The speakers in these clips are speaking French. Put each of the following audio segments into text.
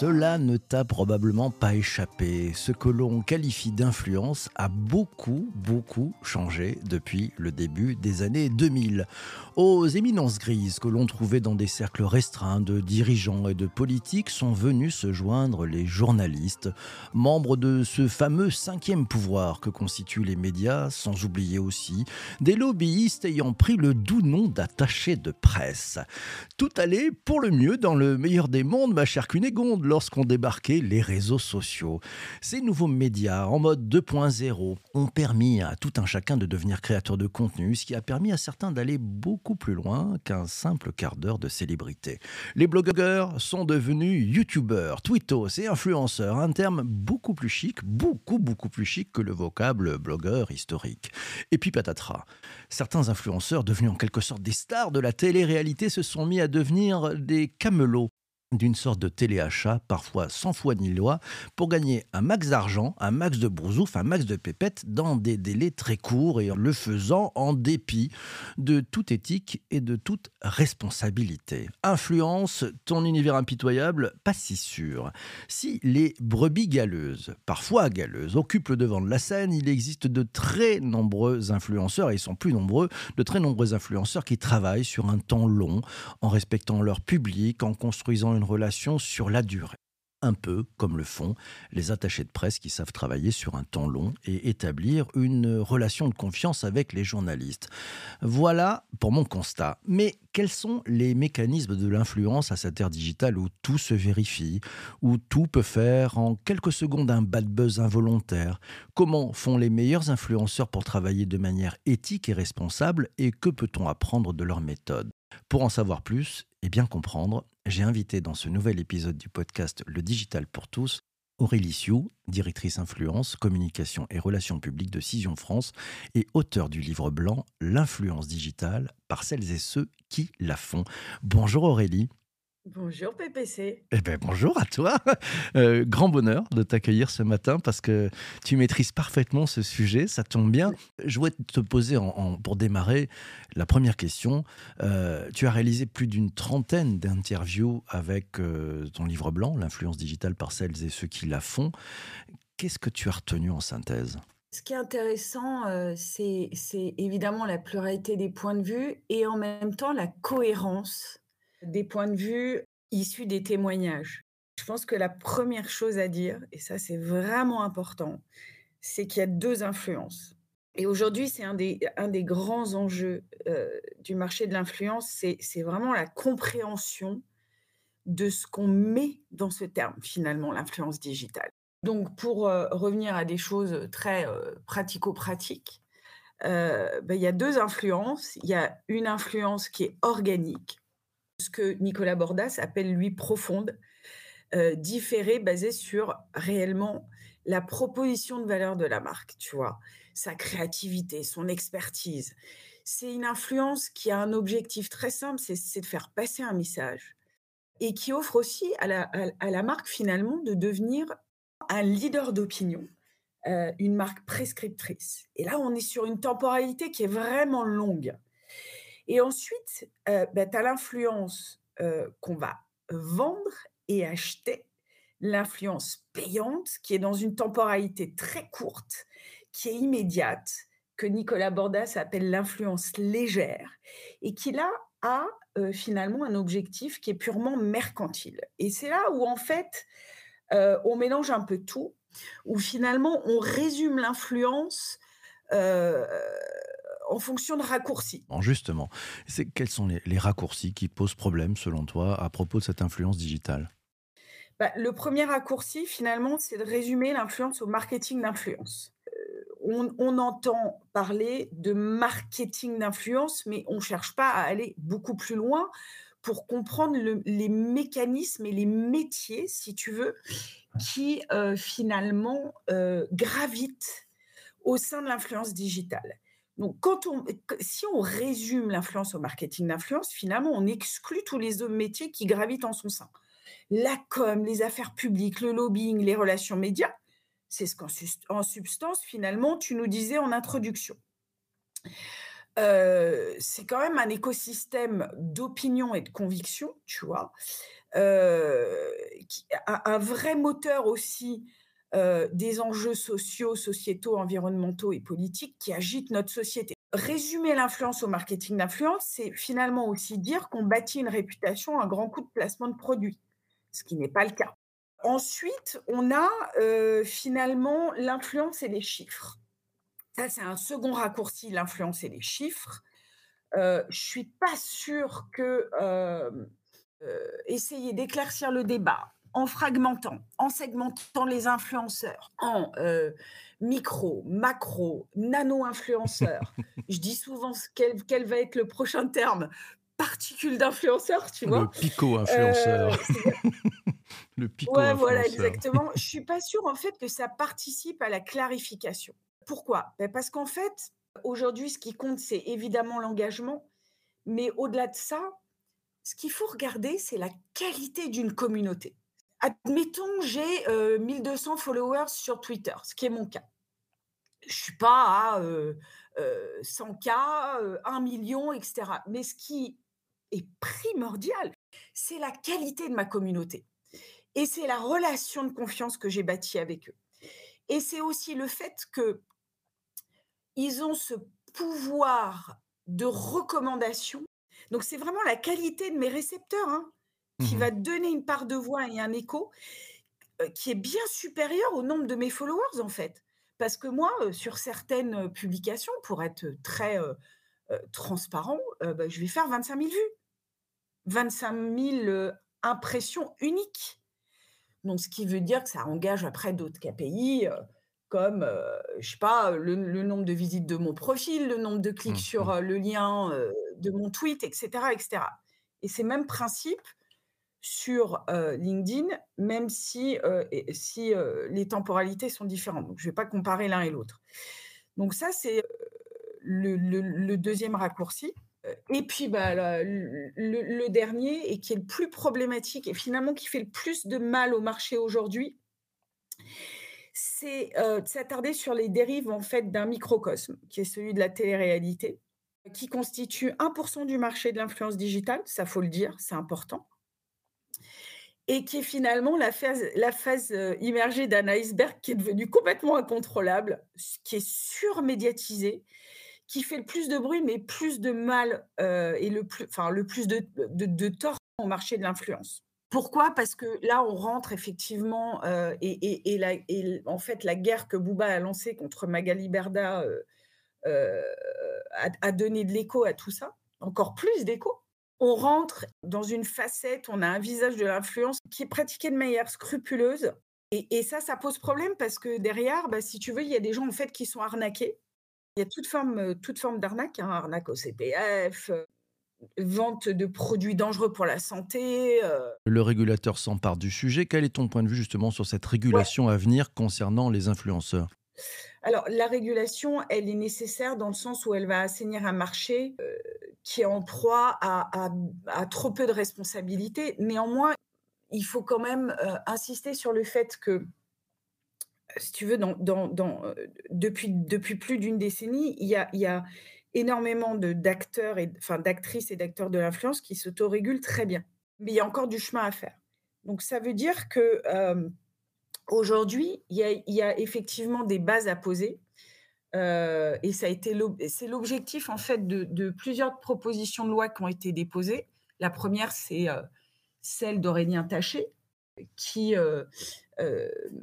Cela ne t'a probablement pas échappé. Ce que l'on qualifie d'influence a beaucoup, beaucoup changé depuis le début des années 2000. Aux éminences grises que l'on trouvait dans des cercles restreints de dirigeants et de politiques sont venus se joindre les journalistes, membres de ce fameux cinquième pouvoir que constituent les médias, sans oublier aussi des lobbyistes ayant pris le doux nom d'attachés de presse. Tout allait pour le mieux dans le meilleur des mondes, ma chère Cunégonde lorsqu'ont les réseaux sociaux. Ces nouveaux médias en mode 2.0 ont permis à tout un chacun de devenir créateur de contenu, ce qui a permis à certains d'aller beaucoup plus loin qu'un simple quart d'heure de célébrité. Les blogueurs sont devenus youtubeurs, twittos et influenceurs, un terme beaucoup plus chic, beaucoup beaucoup plus chic que le vocable blogueur historique. Et puis patatras, certains influenceurs devenus en quelque sorte des stars de la télé-réalité se sont mis à devenir des camelots d'une sorte de téléachat, parfois sans foi ni loi, pour gagner un max d'argent, un max de brousouf, un max de pépettes dans des délais très courts et en le faisant en dépit de toute éthique et de toute responsabilité. Influence, ton univers impitoyable, pas si sûr. Si les brebis galeuses, parfois galeuses, occupent le devant de la scène, il existe de très nombreux influenceurs, et ils sont plus nombreux, de très nombreux influenceurs qui travaillent sur un temps long, en respectant leur public, en construisant une relation sur la durée un peu comme le font les attachés de presse qui savent travailler sur un temps long et établir une relation de confiance avec les journalistes. Voilà pour mon constat. Mais quels sont les mécanismes de l'influence à cette ère digitale où tout se vérifie, où tout peut faire en quelques secondes un bad buzz involontaire? Comment font les meilleurs influenceurs pour travailler de manière éthique et responsable et que peut-on apprendre de leurs méthodes? Pour en savoir plus et bien comprendre, j'ai invité dans ce nouvel épisode du podcast Le Digital pour tous Aurélie Sioux, directrice influence, communication et relations publiques de Cision France et auteur du livre blanc L'influence digitale par celles et ceux qui la font. Bonjour Aurélie. Bonjour PPC. Eh ben, bonjour à toi. Euh, grand bonheur de t'accueillir ce matin parce que tu maîtrises parfaitement ce sujet. Ça tombe bien. Je voudrais te poser en, pour démarrer la première question. Euh, tu as réalisé plus d'une trentaine d'interviews avec euh, ton livre blanc, L'influence digitale par celles et ceux qui la font. Qu'est-ce que tu as retenu en synthèse? Ce qui est intéressant, c'est évidemment la pluralité des points de vue et en même temps la cohérence des points de vue issus des témoignages. Je pense que la première chose à dire, et ça c'est vraiment important, c'est qu'il y a deux influences. Et aujourd'hui, c'est un des, un des grands enjeux euh, du marché de l'influence, c'est vraiment la compréhension de ce qu'on met dans ce terme, finalement, l'influence digitale. Donc, pour euh, revenir à des choses très euh, pratico-pratiques, ben, il y a deux influences. Il y a une influence qui est organique, ce que Nicolas Bordas appelle, lui, profonde, euh, différée, basée sur réellement la proposition de valeur de la marque, tu vois, sa créativité, son expertise. C'est une influence qui a un objectif très simple, c'est de faire passer un message et qui offre aussi à la, marque finalement de devenir un leader d'opinion, euh, une marque prescriptrice. Et là, on est sur une temporalité qui est vraiment longue. Et ensuite, euh, bah, tu as l'influence euh, qu'on va vendre et acheter, l'influence payante qui est dans une temporalité très courte, qui est immédiate, que Nicolas Bordas appelle l'influence légère, et qui là a euh, finalement un objectif qui est purement mercantile. Et c'est là où en fait on mélange un peu tout, où finalement on résume l'influence en fonction de raccourcis. Justement, quels sont les, raccourcis qui posent problème selon toi à propos de cette influence digitale? Bah, Le premier raccourci, finalement, c'est de résumer l'influence au marketing d'influence. Euh, on, on entend parler de marketing d'influence, mais on ne cherche pas à aller beaucoup plus loin pour comprendre le- les mécanismes et les métiers, si tu veux, qui euh, finalement euh, gravitent au sein de l'influence digitale. Donc, quand on, si on résume l'influence au marketing d'influence, finalement, on exclut tous les autres métiers qui gravitent en son sein. La com, les affaires publiques, le lobbying, les relations médias, c'est ce qu'en substance, finalement, tu nous disais en introduction. Heu, c'est quand même un écosystème d'opinion et de conviction, tu vois? Un un vrai moteur aussi, heu, des enjeux sociaux, sociétaux, environnementaux et politiques qui agitent notre société. Résumer l'influence au marketing d'influence, c'est finalement aussi dire qu'on bâtit une réputation à grand coup de placement de produits, ce qui n'est pas le cas. Ensuite, on a, heu, finalement l'influence et les chiffres. Ça, c'est un second raccourci, l'influence et les chiffres. Heu, je suis pas sûre que, hem, heu, essayer d'éclaircir le débat en fragmentant, en segmentant les influenceurs, en, heu, micro, macro, nano-influenceurs. Je dis souvent quel quel va être le prochain terme, particules d'influenceurs, tu Le vois? pico-influenceur. Heu, c'est Le Ouais, voilà, exactement. Je suis pas sûre, en fait, que ça participe à la clarification. Pourquoi? Beh, parce qu'en fait, aujourd'hui, ce qui compte, c'est évidemment l'engagement, mais au-delà de ça, ce qu'il faut regarder, c'est la qualité d'une communauté. Admettons, j'ai, heu, 1 200 followers sur Twitter, ce qui est mon cas. Je suis pas à, heu heu, 100 K, heu, 1 000 000 et cetera. Mais ce qui est primordial, c'est la qualité de ma communauté. Et c'est la relation de confiance que j'ai bâtie avec eux. Et c'est aussi le fait qu'ils ont ce pouvoir de recommandation. Donc c'est vraiment la qualité de mes récepteurs, hein, qui Mmh va donner une part de voix et un écho, qui est bien supérieur au nombre de mes followers, en fait. Parce que moi, sur certaines, publications, pour être, très, transparent, bah, je vais faire 25 000 vues. 25 000, heu, impressions uniques. Donc, ce qui veut dire que ça engage après d'autres KPI, comme, heu, je sais pas, le le nombre de visites de mon profil, le nombre de clics Mmh sur, le lien, de mon tweet et cetera et cetera. Et ces mêmes principes sur, LinkedIn, même si, si, les temporalités sont différentes. Donc je ne vais pas comparer l'un et l'autre. Donc ça, c'est, le 2 raccourci. Et puis, bah, le dernier et qui est le plus problématique et finalement qui fait le plus de mal au marché aujourd'hui, c'est, de s'attarder sur les dérives, en fait, d'un microcosme, qui est celui de la télé-réalité, qui constitue 1% du marché de l'influence digitale, ça faut le dire, c'est important et qui est finalement la phase la heu, immergée d'un iceberg qui est devenu complètement incontrôlable, qui est surmédiatisé qui fait le plus de bruit, mais plus de mal, heu et le plus enfin, le plus de de tort au marché de l'influence. Pourquoi? Parce que là, on rentre effectivement, heu et et en fait, la guerre que Booba a lancée contre Magali Berda, a a donné de l'écho à tout ça, encore plus d'écho. On rentre dans une facette, on a un visage de l'influence qui est pratiqué de manière scrupuleuse et et ça, ça pose problème parce que derrière, bah, si tu veux, il y a des gens, en fait, qui sont arnaqués il y a toute forme, heu, toute forme d'arnaque, hein, arnaque au CPF, heu, vente de produits dangereux pour la santé, heu Le régulateur s'empare du sujet. Quel est ton point de vue justement sur cette ouais. régulation à venir concernant les influenceurs? Alors la régulation, elle est nécessaire dans le sens où elle va assainir un marché, heu, qui est en proie à trop peu de responsabilités. Néanmoins, il faut quand même, heu, insister sur le fait que, si tu veux, depuis plus d'une décennie, il y a énormément d'acteurs enfin d'actrices et d'acteurs de l'influence qui s'autorégulent très bien. Mais il y a encore du chemin à faire. Donc ça veut dire que, aujourd'hui, il y a effectivement des bases à poser, heu et ça a été c'est l'objectif en fait de plusieurs propositions de loi qui ont été déposées. La première, c'est, heu, celle d'Aurélien Taché qui, heu,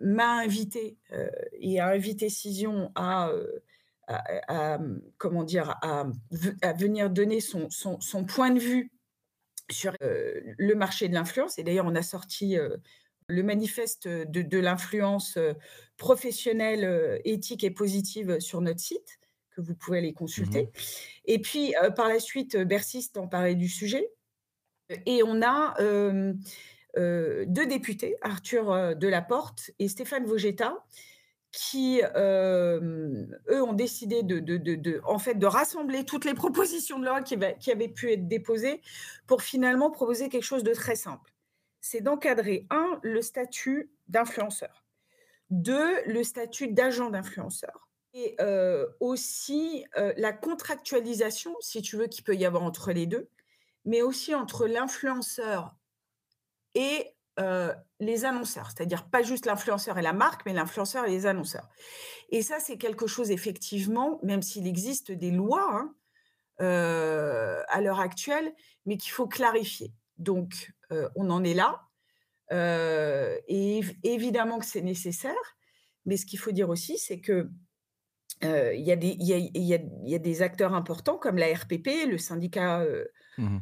m'a invitée, heu et a invité Cision à, comment dire? À venir donner son son point de vue sur, le marché de l'influence et d'ailleurs on a sorti, le manifeste de, l'influence professionnelle, éthique et positive sur notre site, que vous pouvez aller Mmh consulter. Et puis, par la suite, Bercy s'est emparé du sujet et on a, 2 députés, Arthur, Delaporte et Stéphane Vogetta, qui, eux ont décidé de de de de en fait, de rassembler toutes les propositions de loi qui va qui avaient pu être déposées pour finalement proposer quelque chose de très simple. C'est d'encadrer un le statut d'influenceur, 2 le statut d'agent d'influenceur et heu, aussi, heu, la contractualisation, si tu veux, qu'il peut y avoir entre les 2, mais aussi entre l'influenceur et heu, les annonceurs. C'est-à-dire pas juste l'influenceur et la marque, mais l'influenceur et les annonceurs et ça, c'est quelque chose effectivement, même s'il existe des lois, hein, à l'heure actuelle, mais qu'il faut clarifier. Donc heu, on en est là, heu et év évidemment que c'est nécessaire, mais ce qu'il faut dire aussi, c'est que, il y a des il y a il y a il y a des acteurs importants comme la RPP, le syndicat, heu Mmh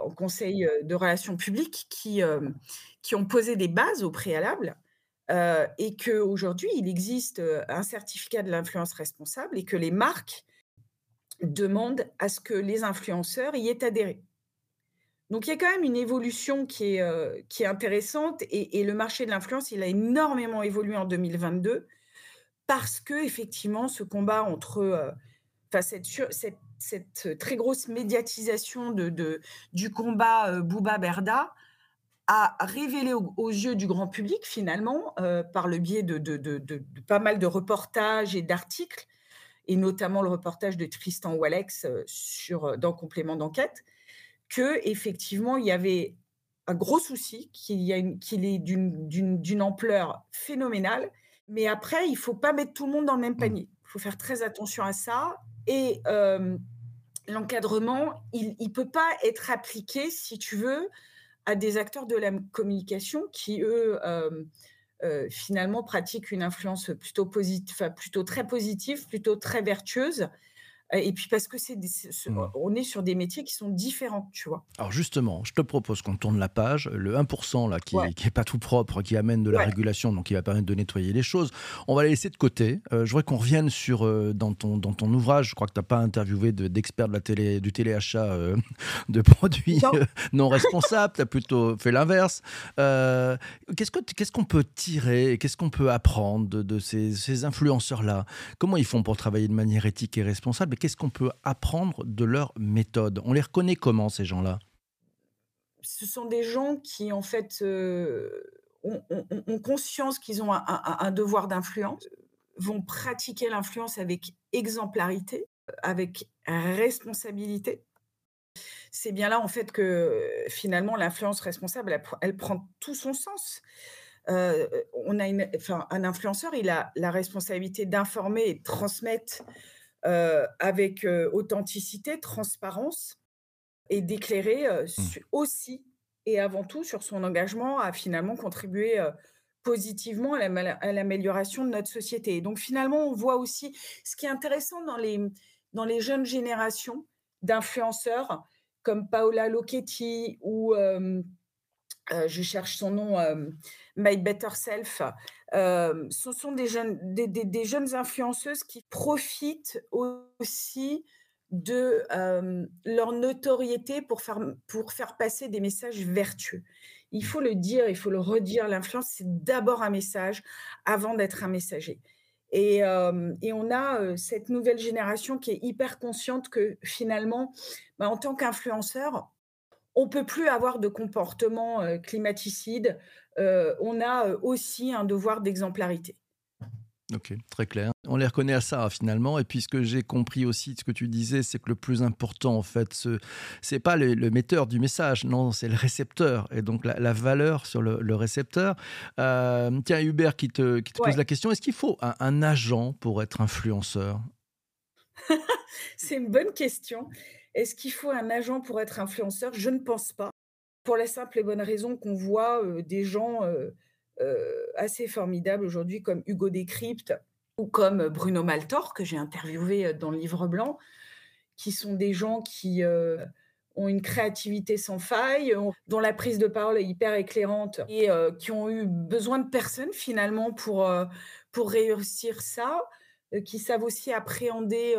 en conseil, de relations publiques qui, qui ont posé des bases au préalable, et qu'aujourd'hui, il existe, un certificat de l'influence responsable et que les marques demandent à ce que les influenceurs y aient adhéré. Donc il y a quand même une évolution qui est, est intéressante et le marché de l'influence, il a énormément évolué en 2022 parce qu'effectivement ce combat entre, enfin cette très grosse médiatisation de du combat, heu, Booba-Berda a révélé aux yeux du grand public finalement, heu, par le biais de pas mal de reportages et d'articles et notamment le reportage de Tristan Walex, sur, dans Complément d'enquête, qu'effectivement il y avait un gros souci, qu'il est d'une ampleur phénoménale. Mais après, il faut pas mettre tout le monde dans le même mh. panier. Il faut faire très attention à ça et l'encadrement, il il peut pas être appliqué, si tu veux, à des acteurs de la communication qui, eux, heu, finalement pratiquent une influence plutôt posit enfin plutôt très positive, plutôt très vertueuse, et puis parce que c'est des ce ce Mmh. on est sur des métiers qui sont différents, tu vois? Alors justement, je te propose qu'on tourne la page. Le 1 là qui Ouais, est qui est pas tout propre, qui amène de la ouais, régulation, donc qui va permettre de nettoyer les choses, on va les laisser de côté. Heu, je voudrais qu'on revienne sur, heu, dans ton dans ton ouvrage, je crois que tu as pas interviewé de d'experts de la télé du téléachat, heu, de produits, non, responsables, tu as plutôt fait l'inverse. Qu'est-ce que qu'est-ce qu'on peut tirer et qu'est-ce qu'on peut apprendre de de ces ces influenceurs-là? Comment ils font pour travailler de manière éthique et responsable? Qu'est-ce qu'on peut apprendre de leur méthode? On les reconnaît comment ces gens-là? ce sont des gens qui en fait, heu, ont conscience qu'ils ont un devoir d'influence, vont pratiquer l'influence avec exemplarité, avec responsabilité. C'est bien là, en fait, que, finalement, l'influence responsable, elle pr elle prend tout son sens. Heu, on a enfin, un influenceur, il a la responsabilité d'informer et de transmettre, avec, heu, authenticité, transparence et d'éclairer, heu, Mmh. aussi et avant tout sur son engagement à finalement contribuer, positivement à l'amélioration de notre société et donc finalement, on voit aussi ce qui est intéressant dans les, dans les jeunes générations d'influenceurs comme Paola Lochetti ou heu, je cherche son nom, hem, My Better Self, hem, ce sont des jeunes influenceuses qui profitent aussi de, leur notoriété pour faire passer des messages vertueux. Il faut le dire, il faut le redire, l'influence, c'est d'abord un message avant d'être un messager et on a, cette nouvelle génération qui est hyper consciente que finalement, bah, en tant qu'influenceur, on peut plus avoir de comportement, heu, climaticide, heu, on a, heu, aussi un devoir d'exemplarité. OK, très clair. On les reconnaît à ça finalement et puis ce que j'ai compris aussi de ce que tu disais, c'est que le plus important en fait, ce c'est pas le le metteur du message, non, c'est le récepteur et donc la la valeur sur le le récepteur. Tiens Hubert qui te qui te pose la question, est-ce qu'il faut un un agent pour être influenceur? c'est une bonne question. Est-ce qu'il faut un agent pour être influenceur? Je ne pense pas, pour la simple et bonne raison qu'on voit, heu, des gens, heu heu, assez formidables aujourd'hui comme Hugo Décrypte ou comme Bruno Maltor que j'ai interviewé, dans le Livre blanc, qui sont des gens qui, ont une créativité sans faille, dont la prise de parole est hyper éclairante et euh, qui ont eu besoin de personne finalement pour, euh, pour réussir ça, euh, qui savent aussi appréhender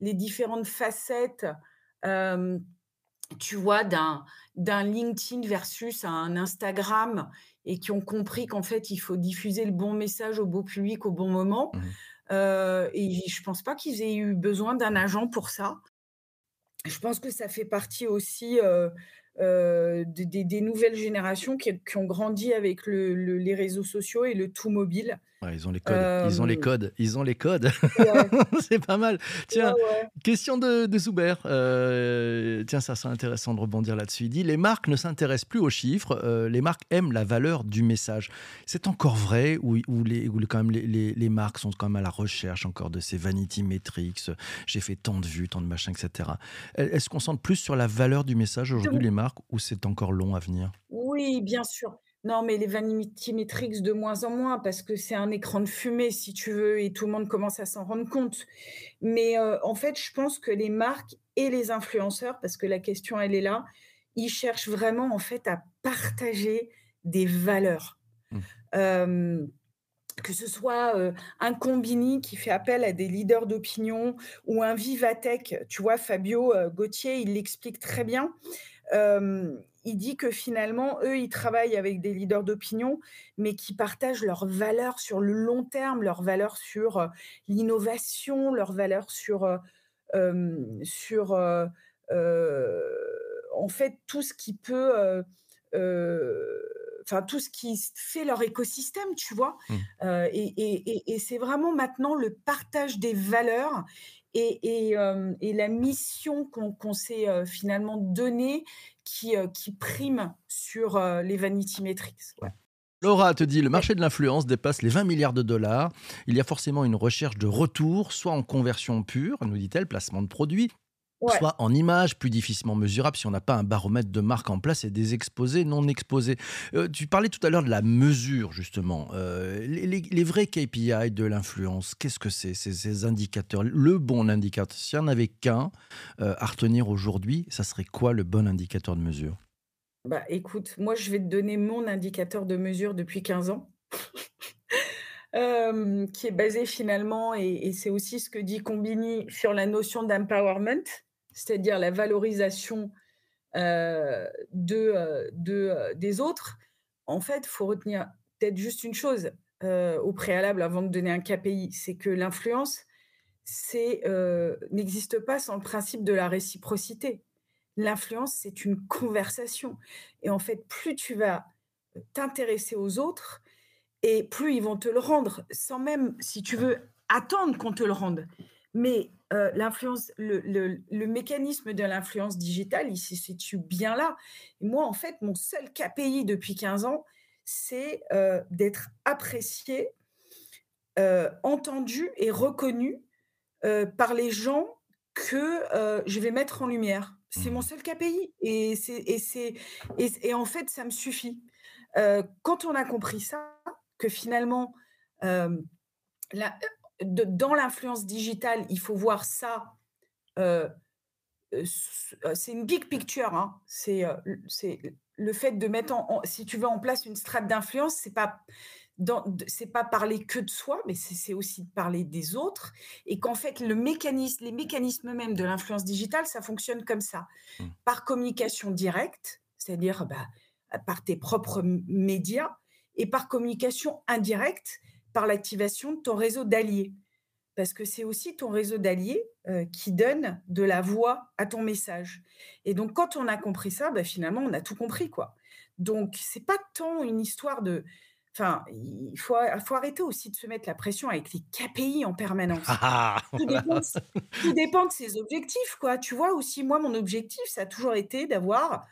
les différentes facettes, tu vois, d'un, d'un LinkedIn versus un Instagram et qui ont compris qu'en fait, il faut diffuser le bon message au beau public au bon moment. Mmh et je pense pas qu'ils aient eu besoin d'un agent pour ça. Je pense que ça fait partie aussi, des des nouvelles générations qui qui ont grandi avec le le les réseaux sociaux et le tout mobile. Ouais, ils ont les codes. Ils ont les codes. Ils ont les codes. Ouais. C'est pas mal. Tiens, ouais. question de, de Zoubert. Euh, tiens, ça serait intéressant de rebondir là-dessus. Il dit Les marques ne s'intéressent plus aux chiffres. euh, les marques aiment la valeur du message. C'est encore vrai ou, ou les, ou quand même les, les- les marques sont quand même à la recherche encore de ces vanity metrics euh, J'ai fait tant de vues, tant de machins, etc. Elles, elles se concentrent plus sur la valeur du message aujourd'hui, les marques, ou c'est encore long à venir? Oui, bien sûr. Non, mais les vanity metrics de moins en moins parce que c'est un écran de fumée, si tu veux, et tout le monde commence à s'en rendre compte. Mais heu, en fait, je pense que les marques et les influenceurs, parce que la question, elle est là, ils cherchent vraiment, en fait, à partager des valeurs. Mmh. Hem, que ce soit, heu, un Conbini qui fait appel à des leaders d'opinion ou un Vivatech, tu vois? Fabio, Gauthier, il l'explique très bien. Il dit que finalement, eux, ils travaillent avec des leaders d'opinion, mais qui partagent leurs valeurs sur le long terme, leurs valeurs sur, l'innovation, leurs valeurs sur, en fait, tout ce qui peut, enfin, tout ce qui fait leur écosystème, tu vois? Mmh. Heu et et et et c'est vraiment maintenant le partage des valeurs et et la mission qu'on s'est, heu, finalement donnée qui, qui prime sur, les vanity metrics. Laura te dit le marché de l'influence dépasse les 20 milliards de dollars. Il y a forcément une recherche de retour, soit en conversion pure, nous dit-elle, placement de produits, Ouais. soit en images plus difficilement mesurables si on n'a pas un baromètre de marque en place et des exposés non exposés. Euh, tu parlais tout à l'heure de la mesure, justement. Euh, les, les- les vrais KPI de l'influence, qu'est-ce que c'est? Ces, ces indicateurs Le bon indicateur, s'il n'y en avait qu'un euh, à retenir aujourd'hui, ça serait quoi le bon indicateur de mesure? Bah, écoute, moi, je vais te donner mon indicateur de mesure depuis 15 ans, qui est basé finalement et et c'est aussi ce que dit Combini sur la notion d'empowerment, c'est-à-dire la valorisation, heu, de, heu, de, heu, des autres. En fait, il faut retenir peut-être juste une chose, au préalable avant de donner un KPI, c'est que l'influence, n'existe pas sans le principe de la réciprocité. L'influence, c'est une conversation et en fait, plus tu vas, t'intéresser aux autres et plus ils vont te le rendre, sans même, si tu veux, attendre qu'on te le rende. Mais, heu, l'influence le le le mécanisme de l'influence digitale, il se situe bien là. Et moi, en fait, mon seul KPI depuis 15 ans, c'est, heu, d'être apprécié, heu, entendu et reconnu, par les gens que, je vais mettre en lumière. C'est mon Mhm. seul KPI et c'est et c'est et et en fait, ça me suffit. Quand on a compris ça, que finalement, la de dans l'influence digitale, il faut voir ça, heu, s heu, c'est une big picture, hein. C'est, le fait de mettre en en si tu veux, en place une strate d'influence, c'est pas c'est pas parler que de soi, mais c'est aussi de parler des autres et qu'en fait, le mécanisme les mécanismes mêmes de l'influence digitale, ça fonctionne comme ça. Mhm. Par communication directe, c'est-à-dire, bah, par tes propres médias et par communication indirecte, par l'activation de ton réseau d'alliés. Parce que c'est aussi ton réseau d'alliés, heu, qui donne de la voix à ton message et donc quand on a compris ça, bah, finalement, on a tout compris, quoi. Donc c'est pas tant une histoire de enfin, il faut arrêter aussi de se mettre la pression avec les KPI en permanence. Ah, ah, Tout voilà. dépend de s tout dépend de ses objectifs, quoi. Tu vois? Aussi, moi, mon objectif, ça a toujours été d'avoir,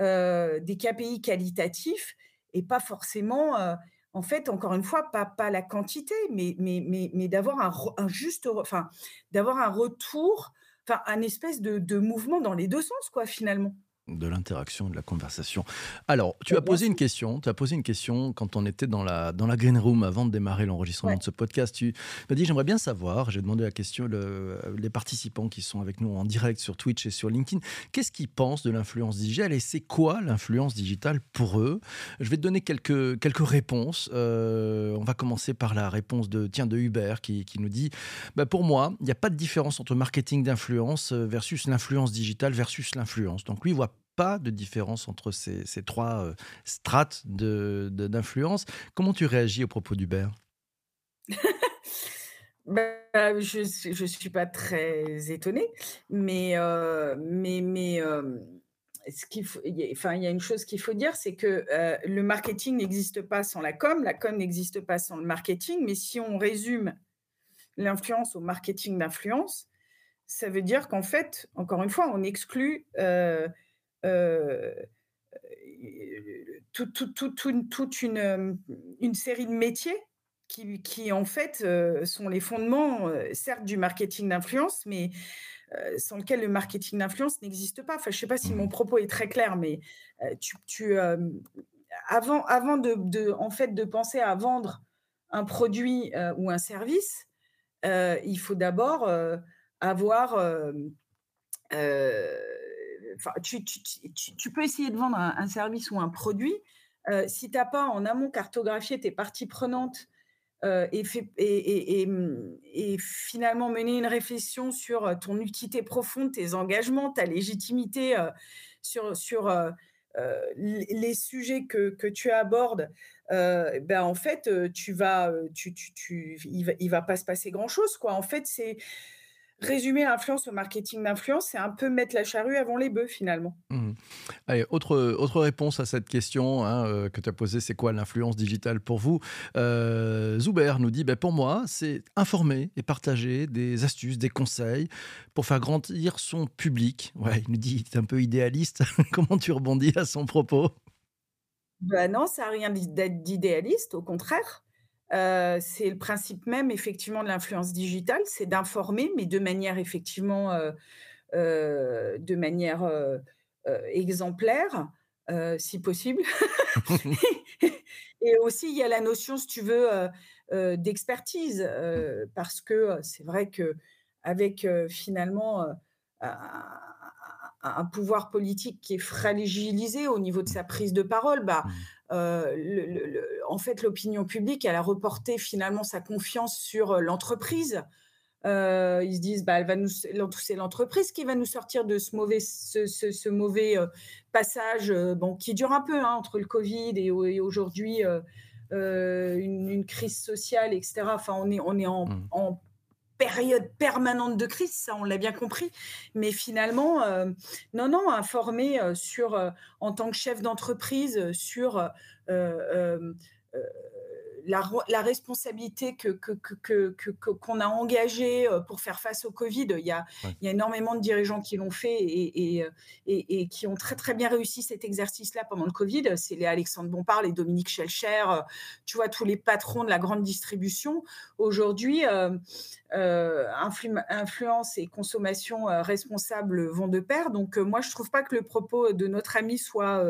heu, des KPI qualitatifs et pas forcément, heu, en fait, encore une fois, pas la quantité, mais mais mais mais d'avoir un juste enfin, d'avoir un retour, enfin, un espèce de de mouvement dans les 2 sens, quoi, finalement. De l'interaction, de la conversation. Alors, tu as posé une question. Tu as posé une question quand on était dans la dans la green room avant de démarrer l'enregistrement de ce podcast. Tu m'as dit j'aimerais bien savoir. J'ai demandé la question le, les participants qui sont avec nous en direct sur Twitch et sur LinkedIn. Qu'est-ce qu'ils pensent de l'influence digitale et c'est quoi l'influence digitale pour eux? Je vais te donner quelques quelques réponses. Euh, on va commencer par la réponse de tiens de Hubert qui, qui nous dit bah, pour moi il n'y a pas de différence entre marketing d'influence versus l'influence digitale versus l'influence. Donc lui il voit pas de différence entre ces, trois euh, strates d'influence. De, Comment tu réagis au propos d'Hubert? Bah, Je ne suis pas très étonnée, mais, euh, mais, mais euh, ce qu'il faut, enfin, il y a une chose qu'il faut dire, c'est que le marketing n'existe pas sans la com, la com n'existe pas sans le marketing, mais si on résume l'influence au marketing d'influence, ça veut dire qu'en fait, encore une fois, on exclut toute une, une, série de métiers qui, qui en fait sont les fondements, certes, du marketing d'influence, mais sans lequel le marketing d'influence n'existe pas. Enfin, je ne sais pas si mon mmh. propos est très clair, mais tu, tu avant, avant de, de, en fait, de penser à vendre un produit ou un service, il faut d'abord avoir tu, peux essayer de vendre un, service ou un produit. Euh, si tu n'as pas en amont cartographié tes parties prenantes euh, et, finalement mener une réflexion sur euh, ton utilité profonde, tes engagements, ta légitimité sur, les sujets que, tu abordes, ben en fait, tu vas, tu, tu, tu, il, va, il va pas se passer grand chose. Quoi. En fait, c'est résumer l'influence au marketing d'influence, c'est un peu mettre la charrue avant les bœufs finalement. Mmh. Allez, autre, autre réponse à cette question hein, euh, que tu as posée, c'est quoi l'influence digitale pour vous? Euh, Zuber nous dit, ben, pour moi, c'est informer et partager des astuces, des conseils pour faire grandir son public. Ouais, il nous dit, il est un peu idéaliste. Comment tu rebondis à son propos? Ben non, ça n'a rien d'idéaliste, au contraire c'est le principe même effectivement de l'influence digitale, c'est d'informer, mais de manière effectivement, de manière exemplaire, si possible. Et aussi, il y a la notion, si tu veux, d'expertise, parce que c'est vrai que avec finalement un pouvoir politique qui est fragilisé au niveau de sa prise de parole, bah, mmh. Euh, le, en fait, l'opinion publique, elle a reporté finalement sa confiance sur euh, l'entreprise. Euh, ils se disent, bah, elle va nous, c'est l'entreprise qui va nous sortir de ce mauvais, ce, ce, mauvais passage, bon, qui dure un peu hein, entre le Covid et, et aujourd'hui une, une, crise sociale, etc. Enfin, on est, on est en, mmh. en période permanente de crise, ça on l'a bien compris. Mais finalement, euh, non, non, informer euh, sur, euh, en tant que chef d'entreprise, sur la, responsabilité que, qu'on a engagée pour faire face au Covid. Il y a, il y a énormément de dirigeants qui l'ont fait et, et, et, qui ont très très bien réussi cet exercice-là pendant le Covid. C'est les Alexandre Bompard, les Dominique Schelcher, tu vois, tous les patrons de la grande distribution. Aujourd'hui, euh, influence et consommation responsable vont de pair. Donc moi, je trouve pas que le propos de notre ami soit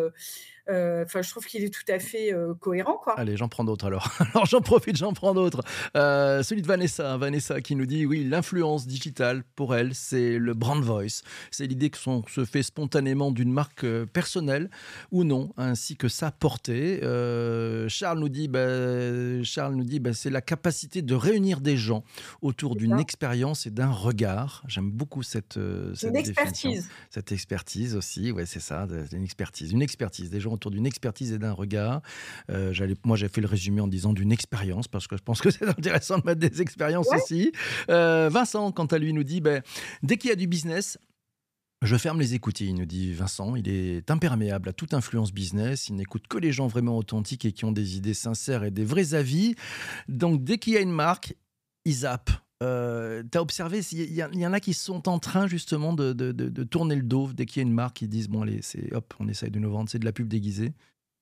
euh, enfin, je trouve qu'il est tout à fait euh, cohérent. Allez, j'en prends d'autres alors. alors j'en profite, j'en prends d'autres. Euh, celui de Vanessa, Vanessa qui nous dit oui, l'influence digitale pour elle, c'est le brand voice. C'est l'idée que son, se fait spontanément d'une marque personnelle ou non, ainsi que sa portée. Charles nous dit, bah, Charles bah, c'est la capacité de réunir des gens autour d'une expérience et d'un regard. J'aime beaucoup cette, cette expertise. Cette expertise aussi, ouais, c'est ça, une expertise, une expertise des gens autour d'une expertise et d'un regard. Euh, moi, j'ai fait le résumé en disant d'une expérience, parce que je pense que c'est intéressant de mettre des expériences aussi. Euh, Vincent, quant à lui, nous dit ben, dès qu'il y a du business, je ferme les écoutilles, nous dit Vincent. Il est imperméable à toute influence business. Il n'écoute que les gens vraiment authentiques et qui ont des idées sincères et des vrais avis. Donc, dès qu'il y a une marque, il zappe. Euh, tu as observé, il y, y, en a qui sont en train justement de, de, de, tourner le dos dès qu'il y a une marque qui disent bon allez, c'est hop, on essaye de nous vendre, c'est de la pub déguisée.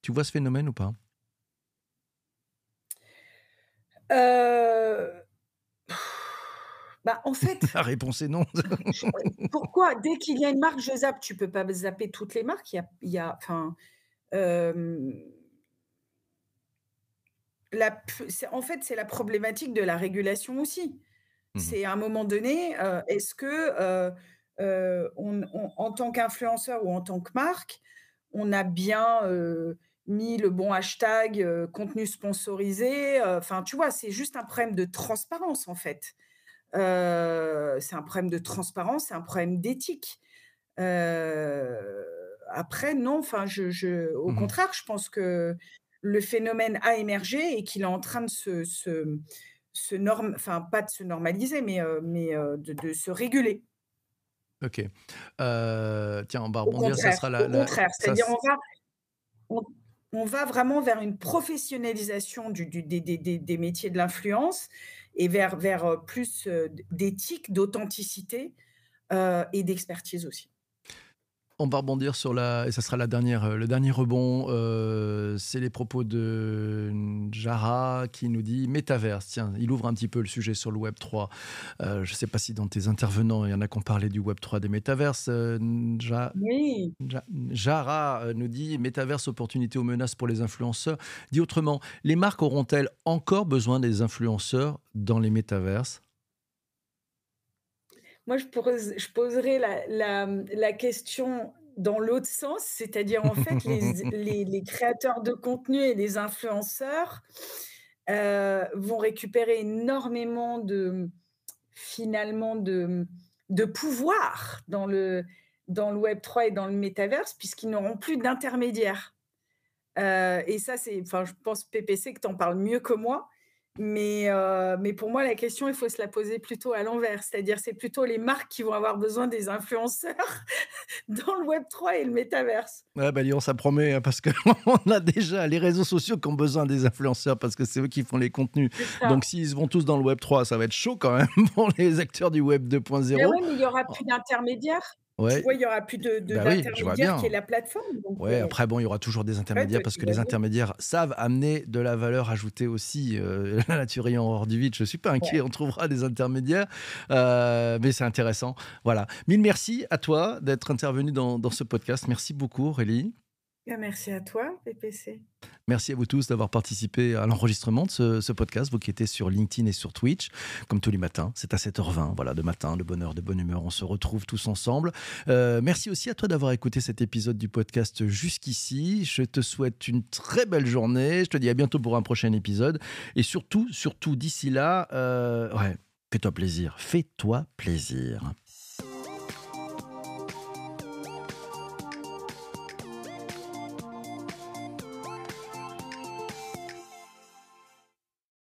Tu vois ce phénomène ou pas? Euh... Bah, en fait, La réponse est non. pourquoi dès qu'il y a une marque, je zappe? Tu peux pas zapper toutes les marques. Il y a il y a enfin, hem, la en fait, c'est la problématique de la régulation aussi. Mmh C'est à un moment donné, heu, est-ce que, on on en tant qu'influenceur ou en tant que marque, on a bien, mis le bon hashtag, contenu sponsorisé, enfin, tu vois? C'est juste un problème de transparence, en fait. C'est un problème de transparence, c'est un problème d'éthique. Après non, enfin je je au Mmh contraire, je pense que le phénomène a émergé et qu'il est en train de se se se norm enfin pas de se normaliser, mais heu mais heu, de de se réguler. OK. Heu, tiens, on va rebondir, ça sera la au la contraire, c'est-à-dire on va on on va vraiment vers une professionnalisation du du des des des des métiers de l'influence et vers vers, heu, plus, heu, d d'éthique, d'authenticité, heu et d'expertise aussi. On va rebondir sur la et ça sera la dernière, heu, le dernier rebond, heu, c'est les propos de Njara qui nous dit: «Métaverse». Tiens, il ouvre un petit peu le sujet sur le web 3. Heu, je ne sais pas si dans tes intervenants, il y en a qui ont parlé du web 3, des métaverses. Oui. Heu, nous dit: «Métaverse, opportunité ou menace pour les influenceurs». Dit autrement, les marques auront-elles encore besoin des influenceurs dans les métaverses? Moi, je pose je poserais la la, la question dans l'autre sens, c'est-à-dire, en fait, les les les créateurs de contenu et les influenceurs, heu, vont récupérer énormément de, finalement, de, de pouvoir dans le dans le web 3 et dans le métaverse, puisqu'ils n'auront plus d'intermédiaires. Heu et ça, c'est enfin, je pense, PPC, que tu en parles mieux que moi, mais heu, mais pour moi, la question, il faut se la poser plutôt à l'envers. C'est-à-dire, c'est plutôt les marques qui vont avoir besoin des influenceurs dans le web 3 et le métaverse. Ouais, bah, donc, ça promet, hein, parce qu'on a déjà les réseaux sociaux qui ont besoin des influenceurs parce que c'est eux qui font les contenus. Donc s'ils vont tous dans le web 3, ça va être chaud quand même pour les acteurs du web Mais 2.0. ouais, mais il y aura plus d'intermédiaires. Tu Ouais, vois, il y aura plus de de bah, oui, qui est la plateforme, donc Ouais, heu, après bon, il y aura toujours des intermédiaires parce tu que les intermédiaires savent amener de la valeur ajoutée aussi. Heu, la nature ayant horreur du vide, je suis pas inquiet, on trouvera des intermédiaires. Heu, mais c'est intéressant. Voilà. Mille merci à toi d'être intervenue dans dans ce podcast. Merci beaucoup Aurélie. Bah, merci à toi, PPC. Merci à vous tous d'avoir participé à l'enregistrement de ce, podcast, vous qui étiez sur LinkedIn et sur Twitch, comme tous les matins. C'est à 7h20, voilà, de matin, de bonne heure, de bonne humeur. On se retrouve tous ensemble. Euh, merci aussi à toi d'avoir écouté cet épisode du podcast jusqu'ici. Je te souhaite une très belle journée. Je te dis à bientôt pour un prochain épisode. Et surtout, surtout d'ici là, euh, fais-toi plaisir. Fais-toi plaisir.